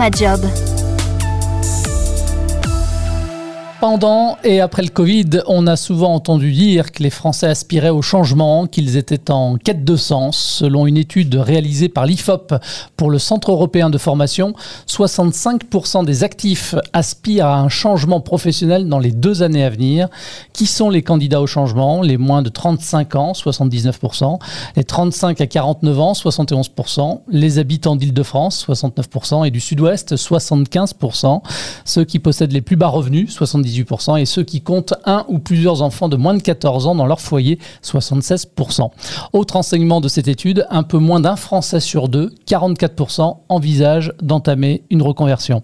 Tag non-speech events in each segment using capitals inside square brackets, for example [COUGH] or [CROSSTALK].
Format Job. Pendant et après le Covid, on a souvent entendu dire que les Français aspiraient au changement, qu'ils étaient en quête de sens. Selon une étude réalisée par l'IFOP pour le Centre européen de formation, 65% des actifs aspirent à un changement professionnel dans les deux années à venir. Qui sont les candidats au changement? Les moins de 35 ans, 79%, les 35 à 49 ans, 71%, les habitants d'Île-de-France, 69%, et du Sud-Ouest, 75%, ceux qui possèdent les plus bas revenus, 70% et ceux qui comptent un ou plusieurs enfants de moins de 14 ans dans leur foyer, 76%. Autre enseignement de cette étude, un peu moins d'un Français sur deux, 44%, envisage d'entamer une reconversion.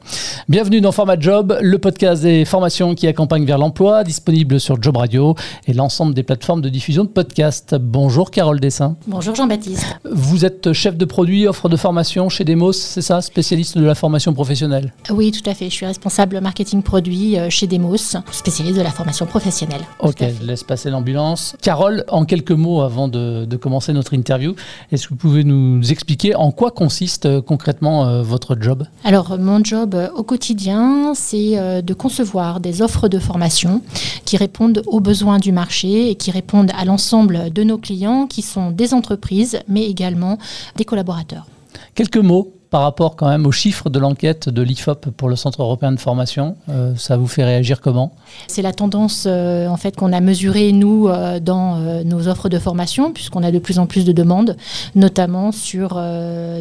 Bienvenue dans Format Job, le podcast des formations qui accompagnent vers l'emploi, disponible sur Job Radio et l'ensemble des plateformes de diffusion de podcasts. Bonjour Carole Dessin. Bonjour Jean-Baptiste. Vous êtes chef de produit, offre de formation chez Demos, c'est ça, spécialiste de la formation professionnelle? Oui, tout à fait. Je suis responsable marketing produit euh, chez Demos spécialiste de la formation professionnelle. Ok, je laisse passer l'ambulance. Carole, en quelques mots avant de, commencer notre interview, est-ce que vous pouvez nous expliquer en quoi consiste euh, concrètement euh, votre job? Alors, mon job euh, au quotidien, c'est de concevoir des offres de formation qui répondent aux besoins du marché et qui répondent à l'ensemble de nos clients qui sont des entreprises, mais également des collaborateurs. Quelques mots par rapport quand même aux chiffres de l'enquête de l'IFOP pour le Centre européen de formation. Euh, ça vous fait réagir comment? C'est la tendance euh, en fait qu'on a mesurée nous euh, dans nos offres de formation puisqu'on a de plus en plus de demandes, notamment sur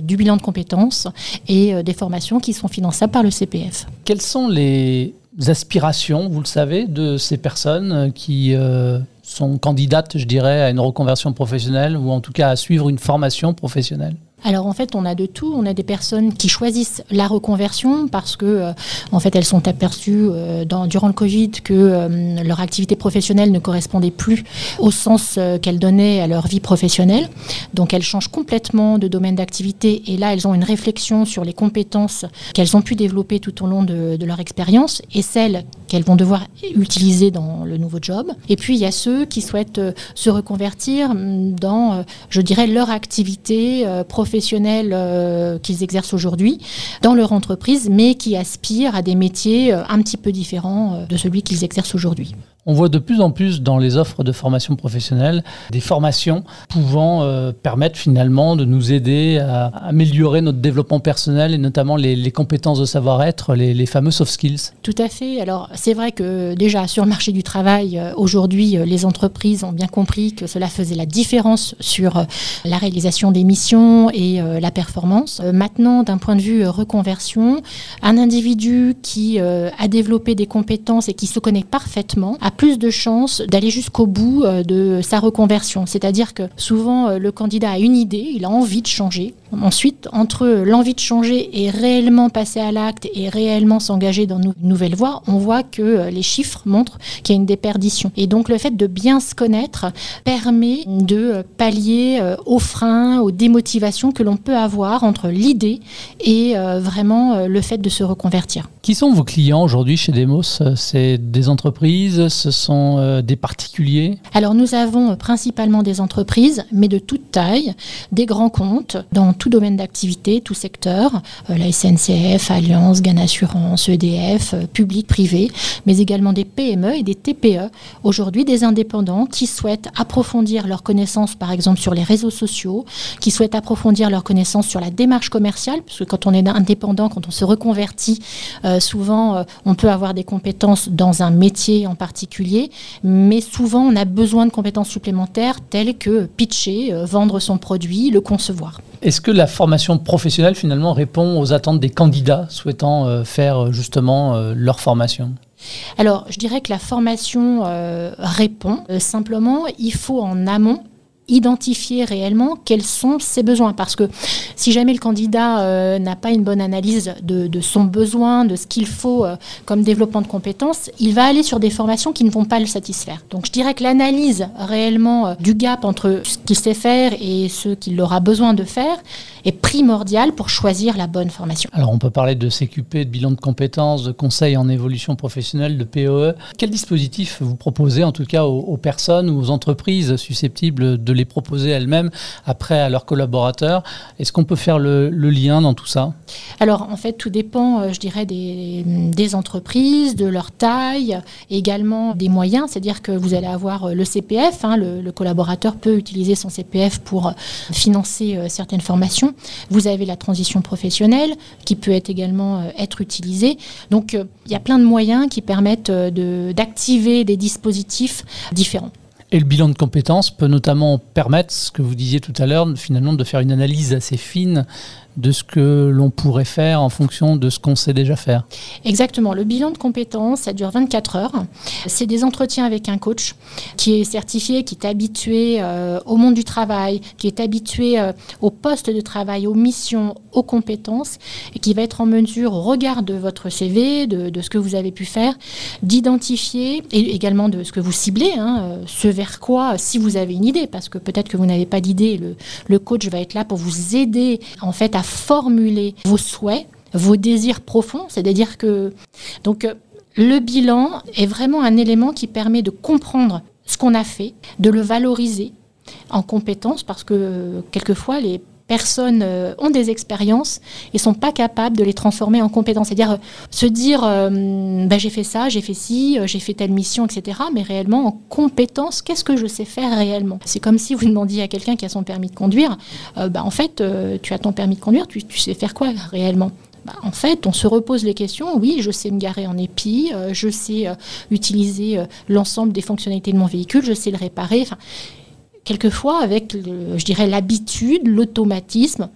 du bilan de compétences et des formations qui sont finançables par le CPF. Quelles sont les aspirations, vous le savez, de ces personnes qui sont candidates, je dirais, à une reconversion professionnelle ou en tout cas à suivre une formation professionnelle? Alors en fait, on a de tout. On a des personnes qui choisissent la reconversion parce que euh, en fait, elles sont aperçues euh, durant le Covid que euh, leur activité professionnelle ne correspondait plus au sens qu'elles donnaient à leur vie professionnelle. Donc elles changent complètement de domaine d'activité et là, elles ont une réflexion sur les compétences qu'elles ont pu développer tout au long de, de leur expérience et celles qu'elles vont devoir utiliser dans le nouveau job. Et puis il y a ceux qui souhaitent se reconvertir mm, dans, je dirais, leur activité professionnelle professionnels euh, qu'ils exercent aujourd'hui dans leur entreprise, mais qui aspirent à des métiers euh, un petit peu différents euh, de celui qu'ils exercent aujourd'hui. On voit de plus en plus dans les offres de formation professionnelle des formations pouvant euh, permettre finalement de nous aider à améliorer notre développement personnel et notamment les, compétences de savoir-être, les, fameux soft skills. Tout à fait. Alors c'est vrai que déjà sur le marché du travail, euh, aujourd'hui, euh, les entreprises ont bien compris que cela faisait la différence sur la réalisation des missions et la performance. maintenant, d'un point de vue reconversion, un individu qui a développé des compétences et qui se connaît parfaitement plus de chances d'aller jusqu'au bout euh, de sa reconversion. C'est-à-dire que souvent, euh, le candidat a une idée, il a envie de changer. Ensuite, entre l'envie de changer et réellement passer à l'acte et réellement s'engager dans une nouvelle voie, on voit que euh, les chiffres montrent qu'il y a une déperdition. Et donc, le fait de bien se connaître permet de pallier aux freins, aux démotivations que l'on peut avoir entre l'idée et vraiment le fait de se reconvertir. Qui sont vos clients aujourd'hui chez Demos? C'est des entreprises ce sont euh, des particuliers? Alors nous avons euh, principalement des entreprises, mais de toute taille, des grands comptes dans tout domaine d'activité, tout secteur, euh, la SNCF, Alliance, Gan Assurance, EDF, public, privé, mais également des PME et des TPE. Aujourd'hui, des indépendants qui souhaitent approfondir leurs connaissances, par exemple sur les réseaux sociaux, qui souhaitent approfondir leurs connaissances sur la démarche commerciale, parce que quand on est indépendant, quand on se reconvertit, souvent on peut avoir des compétences dans un métier en particulier mais souvent on a besoin de compétences supplémentaires telles que pitcher, euh, vendre son produit, le concevoir. Est-ce que la formation professionnelle finalement répond aux attentes des candidats souhaitant euh, faire euh, justement leur formation? Alors, je dirais que la formation répond. simplement, il faut en amont identifier réellement quels sont ses besoins. Parce que si jamais le candidat euh, n'a pas une bonne analyse de, son besoin, de ce qu'il faut euh, comme développement de compétences, il va aller sur des formations qui ne vont pas le satisfaire. Donc je dirais que l'analyse réellement euh, du gap entre ce qu'il sait faire et ce qu'il aura besoin de faire est primordial pour choisir la bonne formation. Alors on peut parler de CQP, de bilan de compétences, de conseil en évolution professionnelle, de POE. Quel dispositif vous proposez en tout cas aux, personnes ou aux entreprises susceptibles de les proposer elles-mêmes après à leurs collaborateurs? Est-ce qu'on peut faire le, lien dans tout ça? Alors en fait tout dépend, euh, je dirais, des, des entreprises, de leur taille, également des moyens, c'est-à-dire que vous allez avoir euh, le CPF, hein, le, collaborateur peut utiliser son CPF pour euh, financer certaines formations. Vous avez la transition professionnelle qui peut également être utilisée. Donc il y a plein de moyens qui permettent d'activer des dispositifs différents. Et le bilan de compétences peut notamment permettre, ce que vous disiez tout à l'heure, finalement de faire une analyse assez fine de ce que l'on pourrait faire en fonction de ce qu'on sait déjà faire. Exactement. Le bilan de compétences, ça dure 24 heures. C'est des entretiens avec un coach qui est certifié, qui est habitué euh, au monde du travail, qui est habitué euh, au poste de travail, aux missions, aux compétences, et qui va être en mesure, au regard de votre CV, de, ce que vous avez pu faire, d'identifier, et également de ce que vous ciblez, hein, euh, ce vers quoi, si vous avez une idée, parce que peut-être que vous n'avez pas d'idée, le, le coach va être là pour vous aider en fait à formuler vos souhaits, vos désirs profonds. C'est-à-dire que donc euh, le bilan est vraiment un élément qui permet de comprendre ce qu'on a fait, de le valoriser en compétences, parce que quelquefois les personnes euh, ont des expériences et sont pas capables de les transformer en compétences. C'est-à-dire euh, se dire euh, bah, j'ai fait ça, j'ai fait ci, j'ai fait telle mission, etc. Mais réellement en compétences, qu'est-ce que je sais faire réellement? C'est comme si vous demandiez à quelqu'un qui a son permis de conduire, bah, en fait, tu as ton permis de conduire, tu, sais faire quoi réellement? Bah, en fait, on se repose les questions. Oui, je sais me garer en épi, je sais utiliser l'ensemble des fonctionnalités de mon véhicule, je sais le réparer. Quelquefois, avec, je dirais, l'habitude, l'automatisme,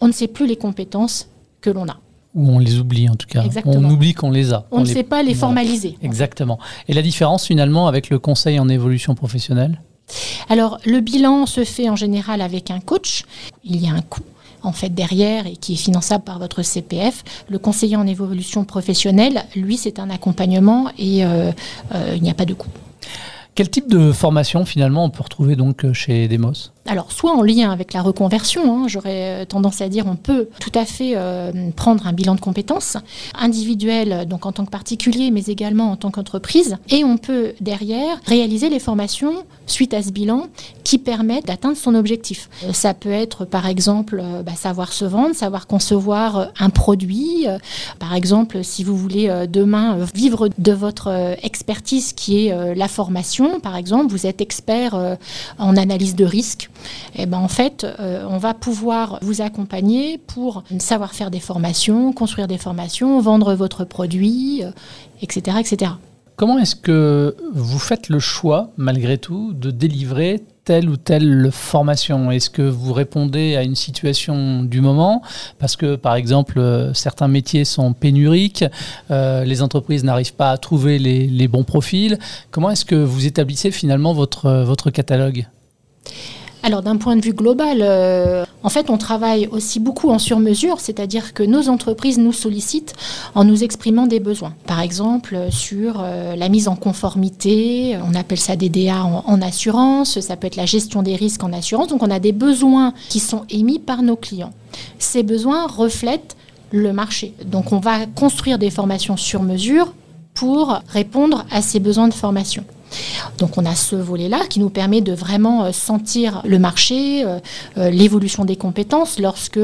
on ne sait plus les compétences que l'on a. Ou on les oublie en tout cas. On oublie qu'on les a. On, ne sait pas les formaliser. Exactement. Et la différence finalement avec le conseil en évolution professionnelle? Alors le bilan se fait en général avec un coach. Il y a un coût en fait derrière et qui est finançable par votre CPF. Le conseiller en évolution professionnelle, lui, c'est un accompagnement et euh, euh, il n'y a pas de coût. Quel type de formation finalement on peut retrouver donc chez Demos? Alors, soit en lien avec la reconversion, hein, j'aurais euh, tendance à dire on peut tout à fait euh, prendre un bilan de compétences individuel, donc en tant que particulier, mais également en tant qu'entreprise, et on peut derrière réaliser les formations suite à ce bilan qui permettent d'atteindre son objectif. Euh, ça peut être par exemple bah, savoir se vendre, savoir concevoir un produit. Par exemple, si vous voulez demain vivre de votre expertise qui est la formation, par exemple, vous êtes expert en analyse de risque eh ben en fait, euh, on va pouvoir vous accompagner pour savoir faire des formations, construire des formations, vendre votre produit, etc., euh, etc. Comment est-ce que vous faites le choix, malgré tout, de délivrer telle ou telle formation? Est-ce que vous répondez à une situation du moment? Parce que, par exemple, euh, certains métiers sont pénuriques, les entreprises n'arrivent pas à trouver les, bons profils. Comment est-ce que vous établissez finalement votre catalogue? Alors d'un point de vue global, euh, en fait, on travaille aussi beaucoup en sur-mesure, c'est-à-dire que nos entreprises nous sollicitent en nous exprimant des besoins. Par exemple, sur euh, la mise en conformité, on appelle ça des DA en, assurance, ça peut être la gestion des risques en assurance. Donc on a des besoins qui sont émis par nos clients. Ces besoins reflètent le marché. Donc on va construire des formations sur mesure pour répondre à ces besoins de formation. Donc on a ce volet-là qui nous permet de vraiment euh, sentir le marché, euh, euh, l'évolution des compétences lorsque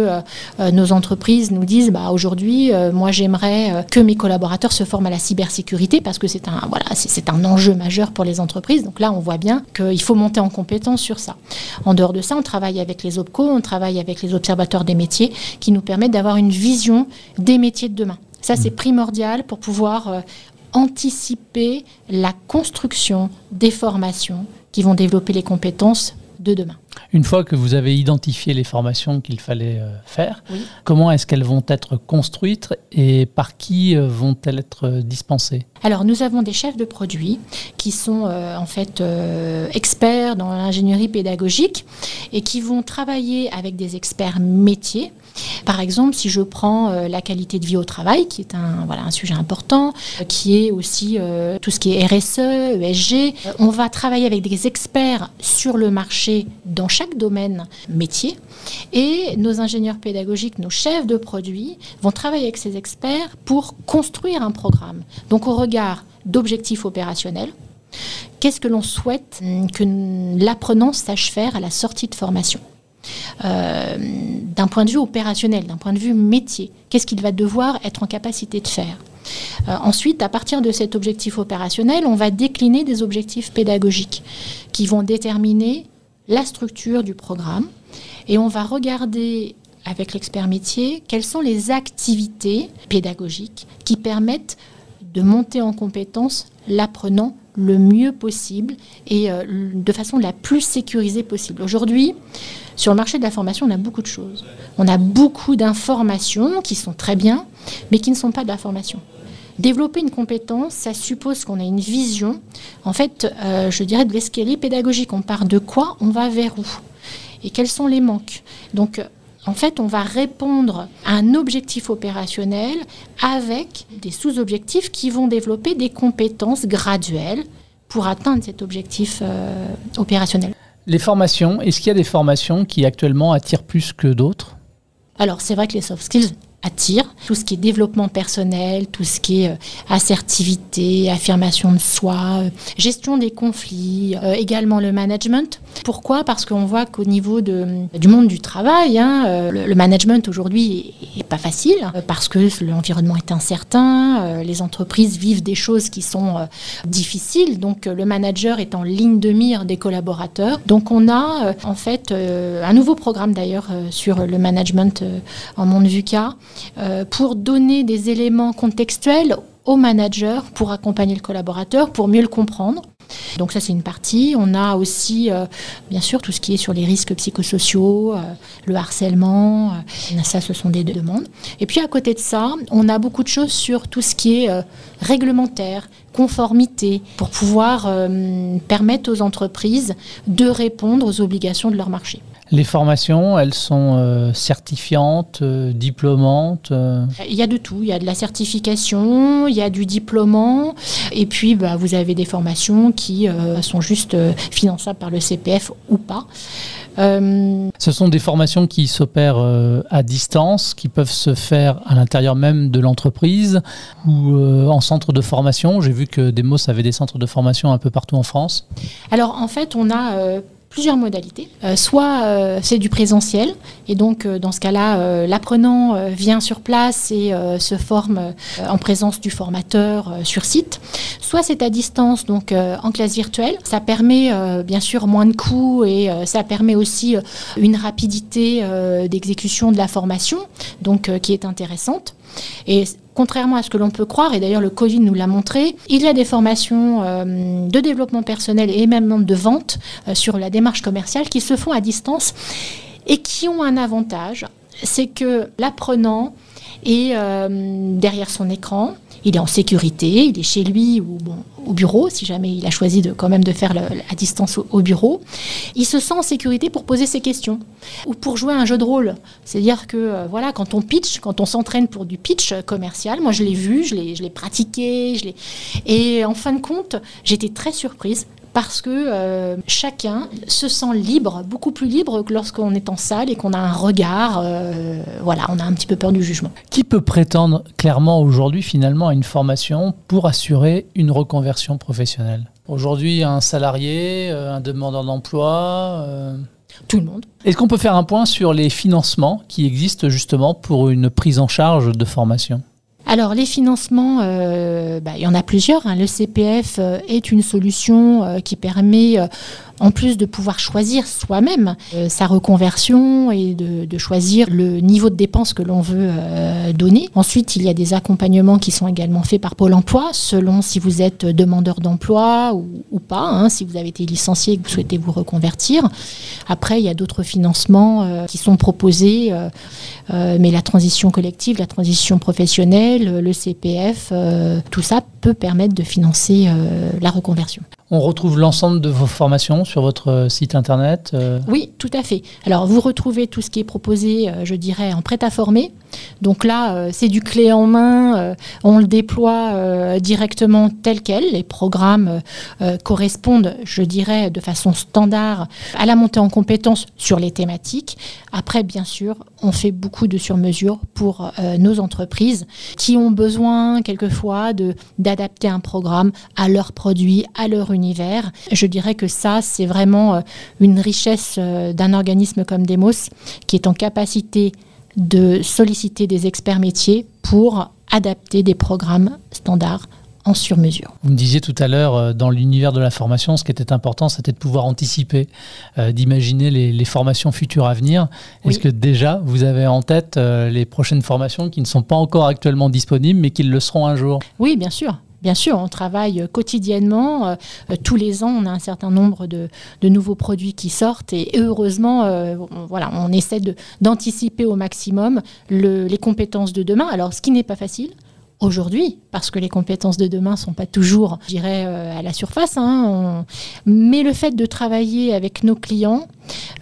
nos entreprises nous disent bah, aujourd'hui, moi j'aimerais que mes collaborateurs se forment à la cybersécurité parce que c'est un, voilà, c'est un enjeu majeur pour les entreprises. Donc là, on voit bien qu'il faut monter en compétence sur ça. En dehors de ça, on travaille avec les OPCO, on travaille avec les observateurs des métiers qui nous permettent d'avoir une vision des métiers de demain. Ça, c'est primordial pour pouvoir anticiper la construction des formations qui vont développer les compétences de demain. Une fois que vous avez identifié les formations qu'il fallait euh, faire, comment est-ce qu'elles vont être construites et par qui euh, vont-elles être euh, dispensées? Alors nous avons des chefs de produits qui sont en fait experts dans l'ingénierie pédagogique et qui vont travailler avec des experts métiers Par exemple, si je prends euh, la qualité de vie au travail, qui est un, sujet important, euh, qui est aussi euh, tout ce qui est RSE, ESG, on va travailler avec des experts sur le marché dans chaque domaine métier. Et nos ingénieurs pédagogiques, nos chefs de produits vont travailler avec ces experts pour construire un programme. Donc au regard d'objectifs opérationnels, qu'est-ce que l'on souhaite que l'apprenant sache faire à la sortie de formation? Euh, d'un point de vue opérationnel, d'un point de vue métier. Qu'est-ce qu'il va devoir être en capacité de faire euh, ensuite, à partir de cet objectif opérationnel, on va décliner des objectifs pédagogiques qui vont déterminer la structure du programme et on va regarder avec l'expert métier quelles sont les activités pédagogiques qui permettent de monter en compétence l'apprenant le mieux possible et euh, de façon la plus sécurisée possible. Aujourd'hui, sur le marché de la formation, on a beaucoup de choses. On a beaucoup d'informations qui sont très bien, mais qui ne sont pas de la formation. Développer une compétence, ça suppose qu'on ait une vision, en fait, euh, je dirais de l'escalier pédagogique. On part de quoi On va vers où? Et quels sont les manques? Donc, en fait, on va répondre à un objectif opérationnel avec des sous-objectifs qui vont développer des compétences graduelles pour atteindre cet objectif euh, opérationnel. Les formations, est-ce qu'il y a des formations qui actuellement attirent plus que d'autres? Alors, c'est vrai que les soft skills, attire. Tout ce qui est développement personnel, tout ce qui est euh, assertivité, affirmation de soi, euh, gestion des conflits, euh, également le management. Pourquoi? Parce qu'on voit qu'au niveau de, du monde du travail, hein, le, management aujourd'hui est, pas facile parce que l'environnement est incertain, les entreprises vivent des choses qui sont difficiles, donc le manager est en ligne de mire des collaborateurs. Donc on a en fait un nouveau programme d'ailleurs sur le management en monde VUCA pour donner des éléments contextuels au manager pour accompagner le collaborateur, pour mieux le comprendre. Donc ça c'est une partie. On a aussi euh, bien sûr tout ce qui est sur les risques psychosociaux, euh, le harcèlement. ça ce sont des demandes. Et puis à côté de ça, on a beaucoup de choses sur tout ce qui est réglementaire, conformité, pour pouvoir permettre aux entreprises de répondre aux obligations de leur marché. Les formations, elles sont euh, certifiantes, euh, diplômantes euh Il y a de tout. Il y a de la certification, il y a du diplômant, et puis bah, vous avez des formations qui sont juste finançables par le CPF ou pas. Ce sont des formations qui s'opèrent à distance, qui peuvent se faire à l'intérieur même de l'entreprise ou en centre de formation. J'ai vu que Demos avait des centres de formation un peu partout en France. Alors en fait, on a plusieurs modalités. Euh, soit euh, c'est du présentiel, et donc euh, dans ce cas-là, l'apprenant vient sur place et se forme en présence du formateur sur site. Soit c'est à distance, donc en classe virtuelle. Ça permet bien sûr moins de coûts et ça permet aussi une rapidité d'exécution de la formation, donc qui est intéressante. Et contrairement à ce que l'on peut croire, et d'ailleurs le Covid nous l'a montré, il y a des formations euh, de développement personnel et même de vente euh, sur la démarche commerciale qui se font à distance et qui ont un avantage, c'est que l'apprenant est euh, derrière son écran, il est en sécurité, il est chez lui ou bon, au bureau, si jamais il a choisi de, quand même de faire à distance au, bureau. Il se sent en sécurité pour poser ses questions ou pour jouer un jeu de rôle. C'est-à-dire que euh, voilà, quand on pitch, quand on s'entraîne pour du pitch commercial, moi je l'ai vu, je l'ai pratiqué, je et en fin de compte, j'étais très surprise parce que euh, chacun se sent libre, beaucoup plus libre que lorsqu'on est en salle et qu'on a un regard, euh, voilà, on a un petit peu peur du jugement. Qui peut prétendre clairement aujourd'hui finalement à une formation pour assurer une reconversion professionnelle? Aujourd'hui, un salarié, euh, un demandeur d'emploi tout le monde. Est-ce qu'on peut faire un point sur les financements qui existent justement pour une prise en charge de formation? Alors les financements, euh, bah, il y en a plusieurs. Hein. Le CPF euh, est une solution euh, qui permet en plus de pouvoir choisir soi-même euh, sa reconversion et de, choisir le niveau de dépenses que l'on veut euh, donner. Ensuite, il y a des accompagnements qui sont également faits par Pôle Emploi, selon si vous êtes demandeur d'emploi ou, pas, hein, si vous avez été licencié et que vous souhaitez vous reconvertir. Après, il y a d'autres financements euh, qui sont proposés, mais la transition collective, la transition professionnelle, le CPF, tout ça peut permettre de financer la reconversion. On retrouve l'ensemble de vos formations sur votre euh, site internet euh? Oui, tout à fait. Alors, vous retrouvez tout ce qui est proposé, euh, je dirais, en prêt à former. Donc là, c'est du clé en main. on le déploie directement tel quel. Les programmes correspondent, je dirais, de façon standard à la montée en compétences sur les thématiques. Après, bien sûr, on fait beaucoup de sur-mesure pour nos entreprises qui ont besoin, quelquefois, d'adapter un programme à leurs produits, à leur Je dirais que ça, c'est vraiment euh, une richesse euh, d'un organisme comme Demos qui est en capacité de solliciter des experts métiers pour adapter des programmes standards en sur-mesure. Vous me disiez tout à l'heure, euh, dans l'univers de la formation, ce qui était important, c'était de pouvoir anticiper, d'imaginer les, formations futures à venir. Est-ce que déjà, vous avez en tête les prochaines formations qui ne sont pas encore actuellement disponibles, mais qui le seront un jour? Oui, bien sûr. Bien sûr, on travaille quotidiennement. Euh, tous les ans, on a un certain nombre de, nouveaux produits qui sortent et heureusement, euh, on, essaie d'anticiper au maximum les compétences de demain. Alors, ce qui n'est pas facile, aujourd'hui, parce que les compétences de demain ne sont pas toujours, je dirais, euh, à la surface. Hein, mais le fait de travailler avec nos clients,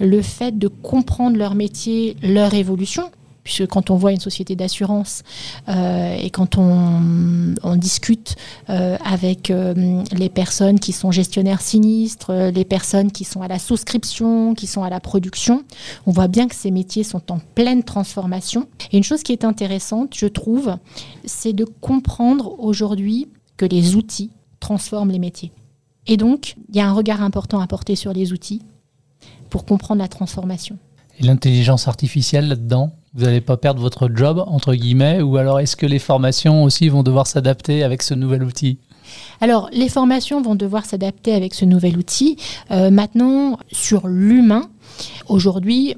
le fait de comprendre leur métier, leur évolution, puisque quand on voit une société d'assurance euh, et quand on, discute euh, avec euh, les personnes qui sont gestionnaires sinistres, les personnes qui sont à la souscription, qui sont à la production, on voit bien que ces métiers sont en pleine transformation. Et une chose qui est intéressante, je trouve, c'est de comprendre aujourd'hui que les outils transforment les métiers. Et donc, il y a un regard important à porter sur les outils pour comprendre la transformation. Et l'intelligence artificielle là-dedans vous n'allez pas perdre votre job, entre guillemets, ou alors est-ce que les formations aussi vont devoir s'adapter avec ce nouvel outil? Alors, les formations vont devoir s'adapter avec ce nouvel outil. Euh, maintenant, sur l'humain, aujourd'hui,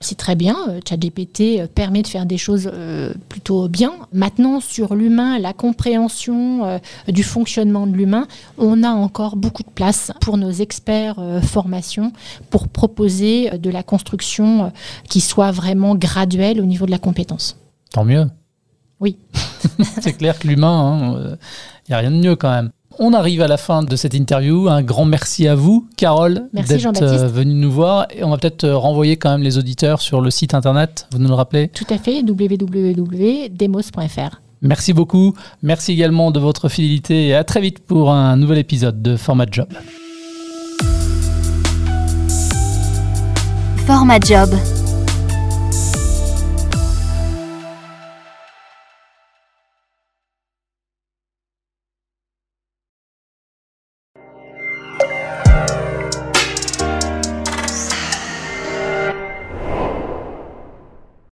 c'est très bien, euh, ChatGPT euh, permet de faire des choses euh, plutôt bien. Maintenant, sur l'humain, la compréhension du fonctionnement de l'humain, on a encore beaucoup de place pour nos experts formation pour proposer de la construction qui soit vraiment graduelle au niveau de la compétence. Tant mieux. Oui. [LAUGHS] c'est clair que l'humain, il hein, n'y a rien de mieux quand même. On arrive à la fin de cette interview. Un grand merci à vous, Carole, d'être euh, venue nous voir. Et on va peut-être euh, renvoyer quand même les auditeurs sur le site internet. Vous nous le rappelez? Tout à fait, www.demos.fr. Merci beaucoup. Merci également de votre fidélité et à très vite pour un nouvel épisode de Format Job. Format Job